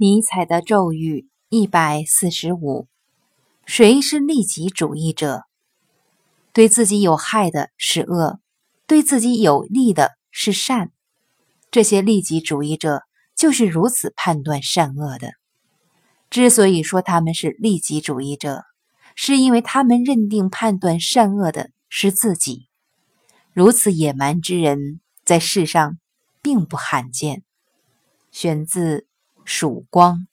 尼采的咒语一百四十五：谁是利己主义者？对自己有害的是恶，对自己有利的是善。这些利己主义者就是如此判断善恶的。之所以说他们是利己主义者，是因为他们认定判断善恶的是自己。如此野蛮之人，在世上并不罕见。选自。曙光。